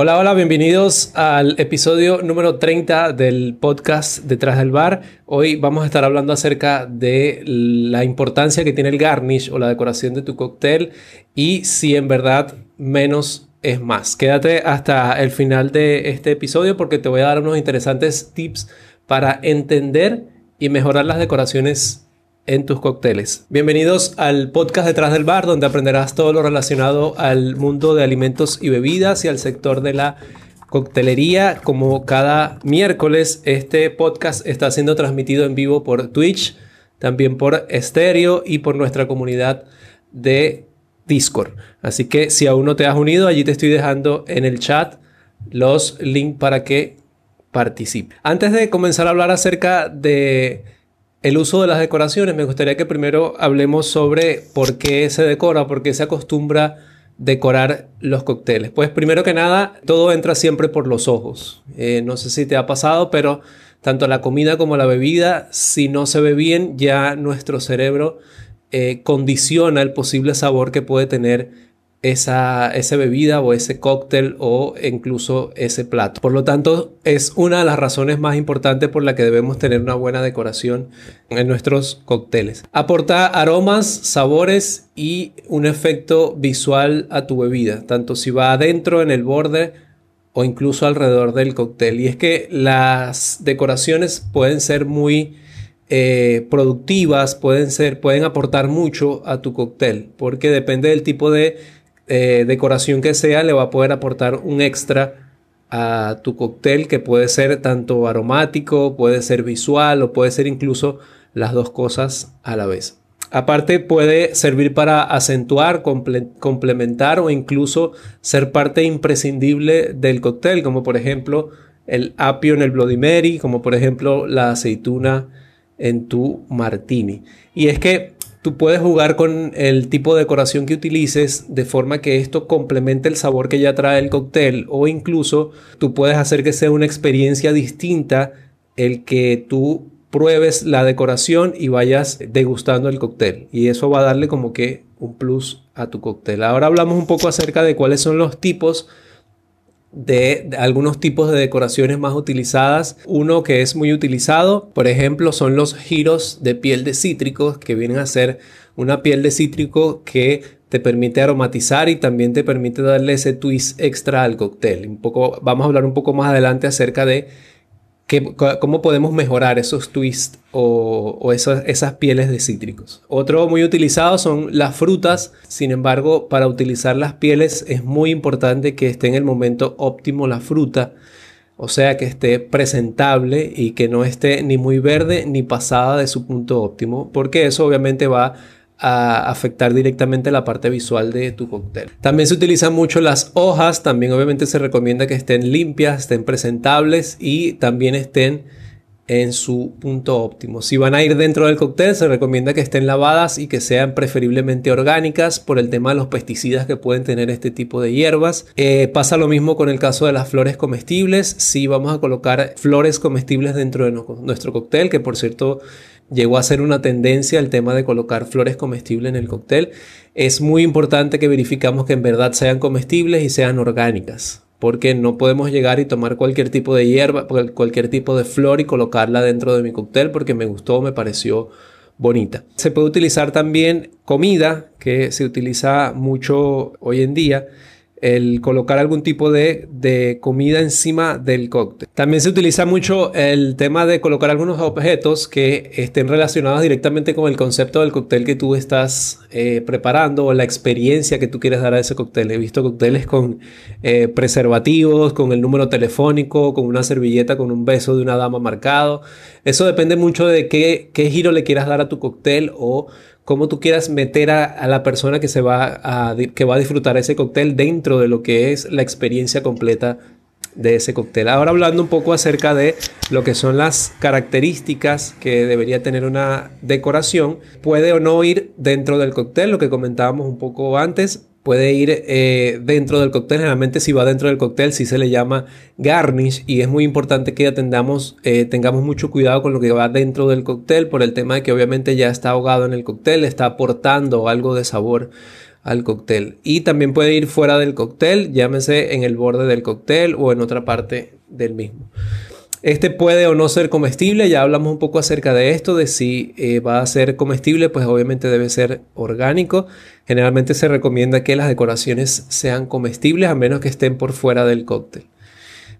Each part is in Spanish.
Hola, hola, bienvenidos al episodio número 30 del podcast Detrás del Bar. Hoy vamos a estar hablando acerca de la importancia que tiene el garnish o la decoración de tu cóctel y si en verdad menos es más. Quédate hasta el final de este episodio porque te voy a dar unos interesantes tips para entender y mejorar las decoraciones en tus cócteles. Bienvenidos al podcast Detrás del Bar, donde aprenderás todo lo relacionado al mundo de alimentos y bebidas y al sector de la coctelería. Como cada miércoles, este podcast está siendo transmitido en vivo por Twitch, también por Stereo y por nuestra comunidad de Discord. Así que si aún no te has unido, allí te estoy dejando en el chat los links para que participe. Antes de comenzar a hablar acerca de el uso de las decoraciones, me gustaría que primero hablemos sobre por qué se decora, por qué se acostumbra decorar los cócteles. Pues primero que nada, todo entra siempre por los ojos. Eh, no sé si te ha pasado, pero tanto la comida como la bebida, si no se ve bien, ya nuestro cerebro eh, condiciona el posible sabor que puede tener esa, esa bebida o ese cóctel o incluso ese plato. Por lo tanto, es una de las razones más importantes por la que debemos tener una buena decoración en nuestros cócteles. Aporta aromas, sabores y un efecto visual a tu bebida, tanto si va adentro, en el borde o incluso alrededor del cóctel. Y es que las decoraciones pueden ser muy eh, productivas, pueden ser, pueden aportar mucho a tu cóctel, porque depende del tipo de eh, decoración que sea, le va a poder aportar un extra a tu cóctel que puede ser tanto aromático, puede ser visual o puede ser incluso las dos cosas a la vez. Aparte puede servir para acentuar, complementar o incluso ser parte imprescindible del cóctel, como por ejemplo el apio en el Bloody Mary, como por ejemplo la aceituna en tu martini. Y es que Tú puedes jugar con el tipo de decoración que utilices de forma que esto complemente el sabor que ya trae el cóctel o incluso tú puedes hacer que sea una experiencia distinta el que tú pruebes la decoración y vayas degustando el cóctel y eso va a darle como que un plus a tu cóctel. Ahora hablamos un poco acerca de cuáles son los tipos de, algunos tipos de decoraciones más utilizadas. Uno que es muy utilizado, por ejemplo, son los giros de piel de cítricos, que vienen a ser una piel de cítrico que te permite aromatizar y también te permite darle ese twist extra al cóctel. Un poco, vamos a hablar un poco más adelante acerca de cómo podemos mejorar esos twists o, esas, pieles de cítricos. Otro muy utilizado son las frutas, sin embargo, para utilizar las pieles es muy importante que esté en el momento óptimo la fruta, o sea, que esté presentable y que no esté ni muy verde ni pasada de su punto óptimo, porque eso obviamente va a afectar directamente la parte visual de tu cóctel. También se utilizan mucho las hojas, también obviamente se recomienda que estén limpias, estén presentables y también estén en su punto óptimo. Si van a ir dentro del cóctel, se recomienda que estén lavadas y que sean preferiblemente orgánicas por el tema de los pesticidas que pueden tener este tipo de hierbas. Eh, pasa lo mismo con el caso de las flores comestibles. Si vamos a colocar flores comestibles dentro de nuestro cóctel, que por cierto llegó a ser una tendencia el tema de colocar flores comestibles en el cóctel. Es muy importante que verificamos que en verdad sean comestibles y sean orgánicas, porque no podemos llegar y tomar cualquier tipo de hierba, cualquier tipo de flor y colocarla dentro de mi cóctel porque me gustó, me pareció bonita. Se puede utilizar también comida, que se utiliza mucho hoy en día el colocar algún tipo de, de, comida encima del cóctel. También se utiliza mucho el tema de colocar algunos objetos que estén relacionados directamente con el concepto del cóctel que tú estás eh, preparando o la experiencia que tú quieres dar a ese cóctel. He visto cócteles con eh, preservativos, con el número telefónico, con una servilleta, con un beso de una dama marcado. Eso depende mucho de qué, qué giro le quieras dar a tu cóctel o cómo tú quieras meter a, la persona que, se va a, que va a disfrutar ese cóctel dentro de lo que es la experiencia completa de ese cóctel. Ahora hablando un poco acerca de lo que son las características que debería tener una decoración, puede o no ir dentro del cóctel, lo que comentábamos un poco antes, puede ir eh, dentro del cóctel. Generalmente si va dentro del cóctel sí se le llama garnish y es muy importante que atendamos, eh, tengamos mucho cuidado con lo que va dentro del cóctel por el tema de que obviamente ya está ahogado en el cóctel, está aportando algo de sabor al cóctel. Y también puede ir fuera del cóctel, llámese en el borde del cóctel o en otra parte del mismo. Este puede o no ser comestible, ya hablamos un poco acerca de esto, de si eh, va a ser comestible, pues obviamente debe ser orgánico. Generalmente se recomienda que las decoraciones sean comestibles a menos que estén por fuera del cóctel.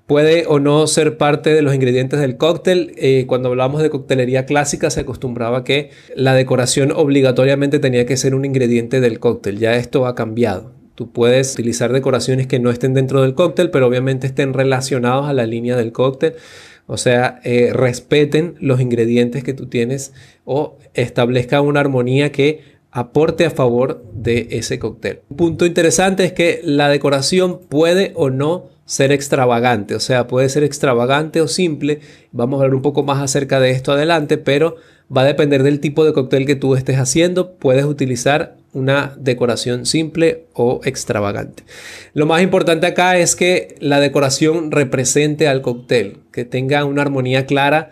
Puede o no ser parte de los ingredientes del cóctel. Eh, cuando hablamos de coctelería clásica se acostumbraba que la decoración obligatoriamente tenía que ser un ingrediente del cóctel. Ya esto ha cambiado. Tú puedes utilizar decoraciones que no estén dentro del cóctel, pero obviamente estén relacionados a la línea del cóctel. O sea, eh, respeten los ingredientes que tú tienes o establezcan una armonía que aporte a favor de ese cóctel. Un punto interesante es que la decoración puede o no ser extravagante, o sea, puede ser extravagante o simple. Vamos a hablar un poco más acerca de esto adelante, pero va a depender del tipo de cóctel que tú estés haciendo. Puedes utilizar una decoración simple o extravagante. Lo más importante acá es que la decoración represente al cóctel, que tenga una armonía clara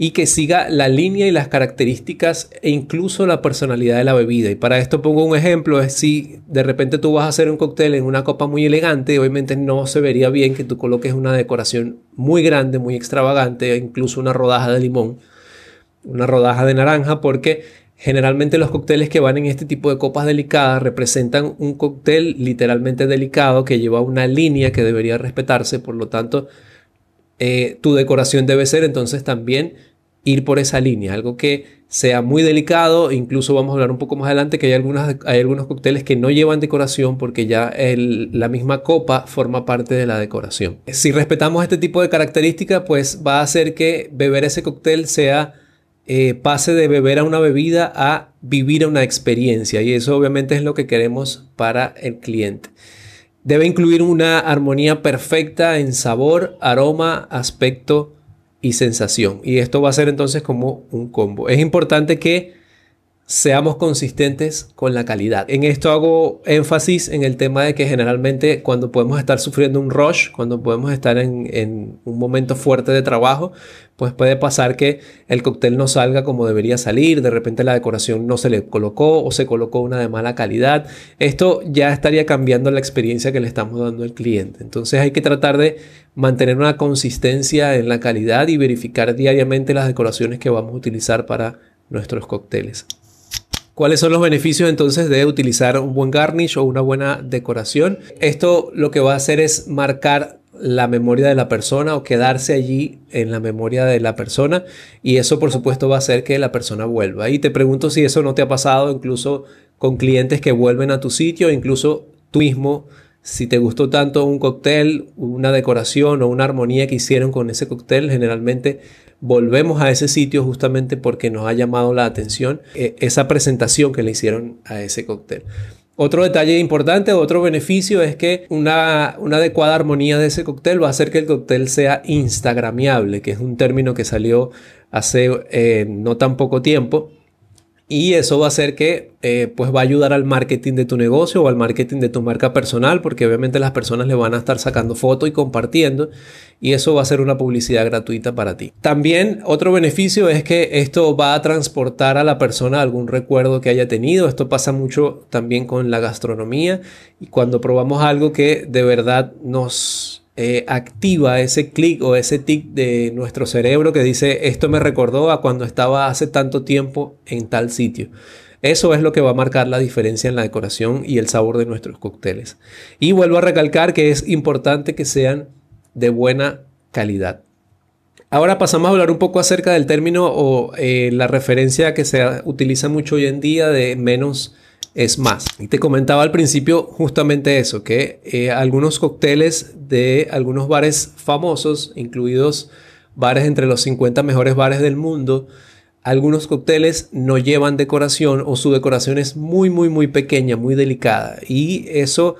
y que siga la línea y las características e incluso la personalidad de la bebida. Y para esto pongo un ejemplo, es si de repente tú vas a hacer un cóctel en una copa muy elegante, obviamente no se vería bien que tú coloques una decoración muy grande, muy extravagante, incluso una rodaja de limón, una rodaja de naranja, porque generalmente los cócteles que van en este tipo de copas delicadas representan un cóctel literalmente delicado que lleva una línea que debería respetarse, por lo tanto, eh, tu decoración debe ser entonces también ir por esa línea, algo que sea muy delicado, incluso vamos a hablar un poco más adelante que hay, hay algunos cócteles que no llevan decoración porque ya la misma copa forma parte de la decoración. Si respetamos este tipo de características, pues va a hacer que beber ese cóctel sea, eh, pase de beber a una bebida a vivir a una experiencia y eso obviamente es lo que queremos para el cliente. Debe incluir una armonía perfecta en sabor, aroma, aspecto y sensación. Y esto va a ser entonces como un combo. Es importante que seamos consistentes con la calidad. En esto hago énfasis en el tema de que generalmente cuando podemos estar sufriendo un rush, cuando podemos estar en, un momento fuerte de trabajo, pues puede pasar que el cóctel no salga como debería salir, de repente la decoración no se le colocó o se colocó una de mala calidad. Esto ya estaría cambiando la experiencia que le estamos dando al cliente. Entonces hay que tratar de mantener una consistencia en la calidad y verificar diariamente las decoraciones que vamos a utilizar para nuestros cócteles. ¿Cuáles son los beneficios entonces de utilizar un buen garnish o una buena decoración? Esto lo que va a hacer es marcar la memoria de la persona o quedarse allí en la memoria de la persona y eso por supuesto va a hacer que la persona vuelva. Y te pregunto si eso no te ha pasado incluso con clientes que vuelven a tu sitio, incluso tú mismo, si te gustó tanto un cóctel, una decoración o una armonía que hicieron con ese cóctel, generalmente volvemos a ese sitio justamente porque nos ha llamado la atención eh, esa presentación que le hicieron a ese cóctel. Otro detalle importante, otro beneficio es que una, adecuada armonía de ese cóctel va a hacer que el cóctel sea instagramiable, que es un término que salió hace eh, no tan poco tiempo y eso va a hacer que eh, pues va a ayudar al marketing de tu negocio o al marketing de tu marca personal, porque obviamente las personas le van a estar sacando fotos y compartiendo, y eso va a ser una publicidad gratuita para ti. También otro beneficio es que esto va a transportar a la persona algún recuerdo que haya tenido. Esto pasa mucho también con la gastronomía y cuando probamos algo que de verdad nos eh, activa ese clic o ese tic de nuestro cerebro que dice esto me recordó a cuando estaba hace tanto tiempo en tal sitio. Eso es lo que va a marcar la diferencia en la decoración y el sabor de nuestros cócteles. Y vuelvo a recalcar que es importante que sean de buena calidad. Ahora pasamos a hablar un poco acerca del término o eh, la referencia que se utiliza mucho hoy en día de menos es más. Y te comentaba al principio justamente eso, que eh, algunos cócteles de algunos bares famosos, incluidos bares entre los 50 mejores bares del mundo, algunos cócteles no llevan decoración o su decoración es muy, muy, muy pequeña, muy delicada. Y eso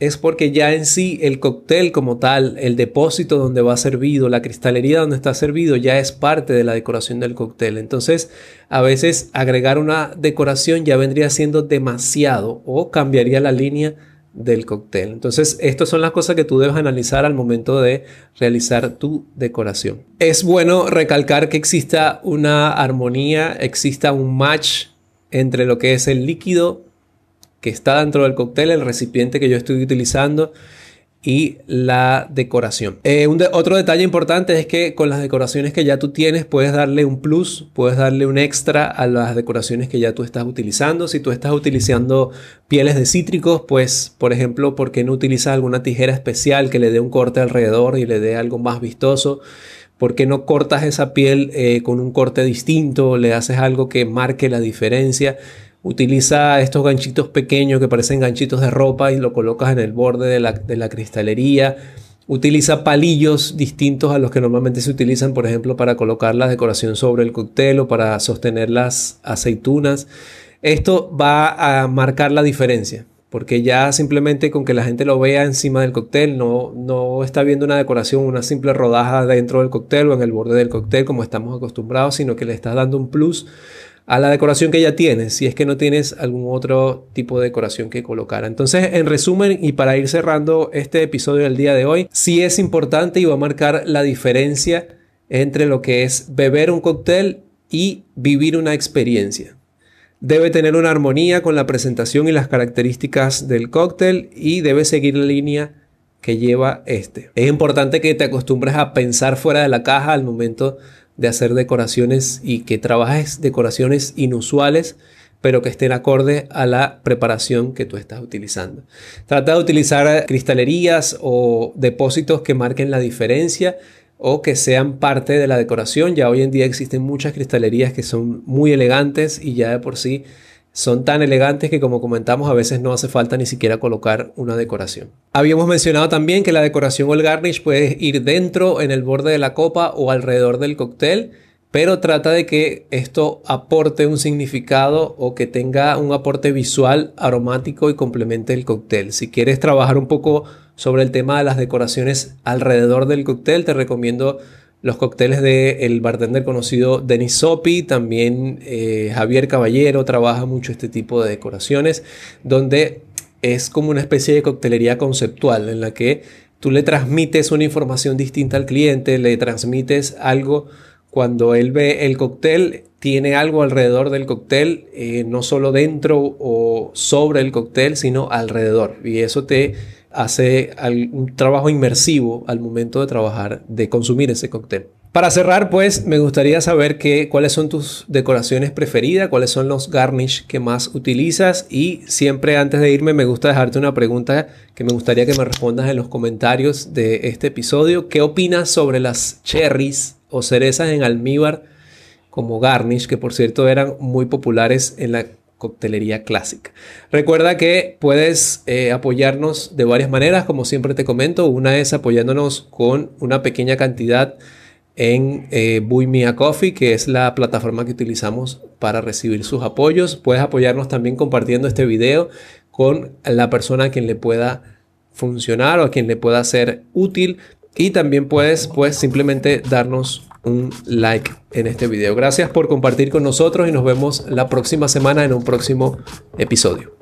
es porque ya en sí el cóctel como tal, el depósito donde va servido, la cristalería donde está servido, ya es parte de la decoración del cóctel. Entonces, a veces agregar una decoración ya vendría siendo demasiado o cambiaría la línea del cóctel. Entonces, estas son las cosas que tú debes analizar al momento de realizar tu decoración. Es bueno recalcar que exista una armonía, exista un match entre lo que es el líquido que está dentro del cóctel, el recipiente que yo estoy utilizando y la decoración. Eh, un otro detalle importante es que con las decoraciones que ya tú tienes puedes darle un plus, puedes darle un extra a las decoraciones que ya tú estás utilizando. Si tú estás utilizando pieles de cítricos, pues por ejemplo, ¿por qué no utilizas alguna tijera especial que le dé un corte alrededor y le dé algo más vistoso? ¿Por qué no cortas esa piel eh, con un corte distinto? ¿Le haces algo que marque la diferencia? Utiliza estos ganchitos pequeños que parecen ganchitos de ropa y lo colocas en el borde de la, cristalería. Utiliza palillos distintos a los que normalmente se utilizan, por ejemplo, para colocar la decoración sobre el cóctel o para sostener las aceitunas. Esto va a marcar la diferencia, porque ya simplemente con que la gente lo vea encima del cóctel, no, no está viendo una decoración, una simple rodaja dentro del cóctel o en el borde del cóctel como estamos acostumbrados, sino que le estás dando un plus a la decoración que ya tienes, si es que no tienes algún otro tipo de decoración que colocar. Entonces, en resumen, y para ir cerrando este episodio del día de hoy, sí es importante y va a marcar la diferencia entre lo que es beber un cóctel y vivir una experiencia. Debe tener una armonía con la presentación y las características del cóctel y debe seguir la línea que lleva este. Es importante que te acostumbres a pensar fuera de la caja al momento hacer decoraciones y que trabajes decoraciones inusuales pero que estén acorde a la preparación que tú estás utilizando. Trata de utilizar cristalerías o depósitos que marquen la diferencia o que sean parte de la decoración. Ya hoy en día existen muchas cristalerías que son muy elegantes y ya de por sí son tan elegantes que como comentamos a veces no hace falta ni siquiera colocar una decoración. Habíamos mencionado también que la decoración o el garnish puede ir dentro, en el borde de la copa o alrededor del cóctel, pero trata de que esto aporte un significado o que tenga un aporte visual aromático y complemente el cóctel. Si quieres trabajar un poco sobre el tema de las decoraciones alrededor del cóctel, te recomiendo los cócteles del bartender conocido Denis Sopi, también eh, Javier Caballero trabaja mucho este tipo de decoraciones, donde es como una especie de coctelería conceptual en la que tú le transmites una información distinta al cliente, le transmites algo cuando él ve el cóctel, tiene algo alrededor del cóctel, eh, no solo dentro o sobre el cóctel, sino alrededor. Y eso te hace un trabajo inmersivo al momento de trabajar, de consumir ese cóctel. Para cerrar, pues me gustaría saber que, cuáles son tus decoraciones preferidas, cuáles son los garnish que más utilizas y siempre antes de irme me gusta dejarte una pregunta que me gustaría que me respondas en los comentarios de este episodio. ¿Qué opinas sobre las cherries o cerezas en almíbar como garnish, que por cierto eran muy populares en la coctelería clásica. Recuerda que puedes eh, apoyarnos de varias maneras, como siempre te comento. Una es apoyándonos con una pequeña cantidad en eh, Coffee, que es la plataforma que utilizamos para recibir sus apoyos. Puedes apoyarnos también compartiendo este video con la persona a quien le pueda funcionar o a quien le pueda ser útil. Y también puedes pues simplemente darnos un like en este video. Gracias por compartir con nosotros y nos vemos la próxima semana en un próximo episodio.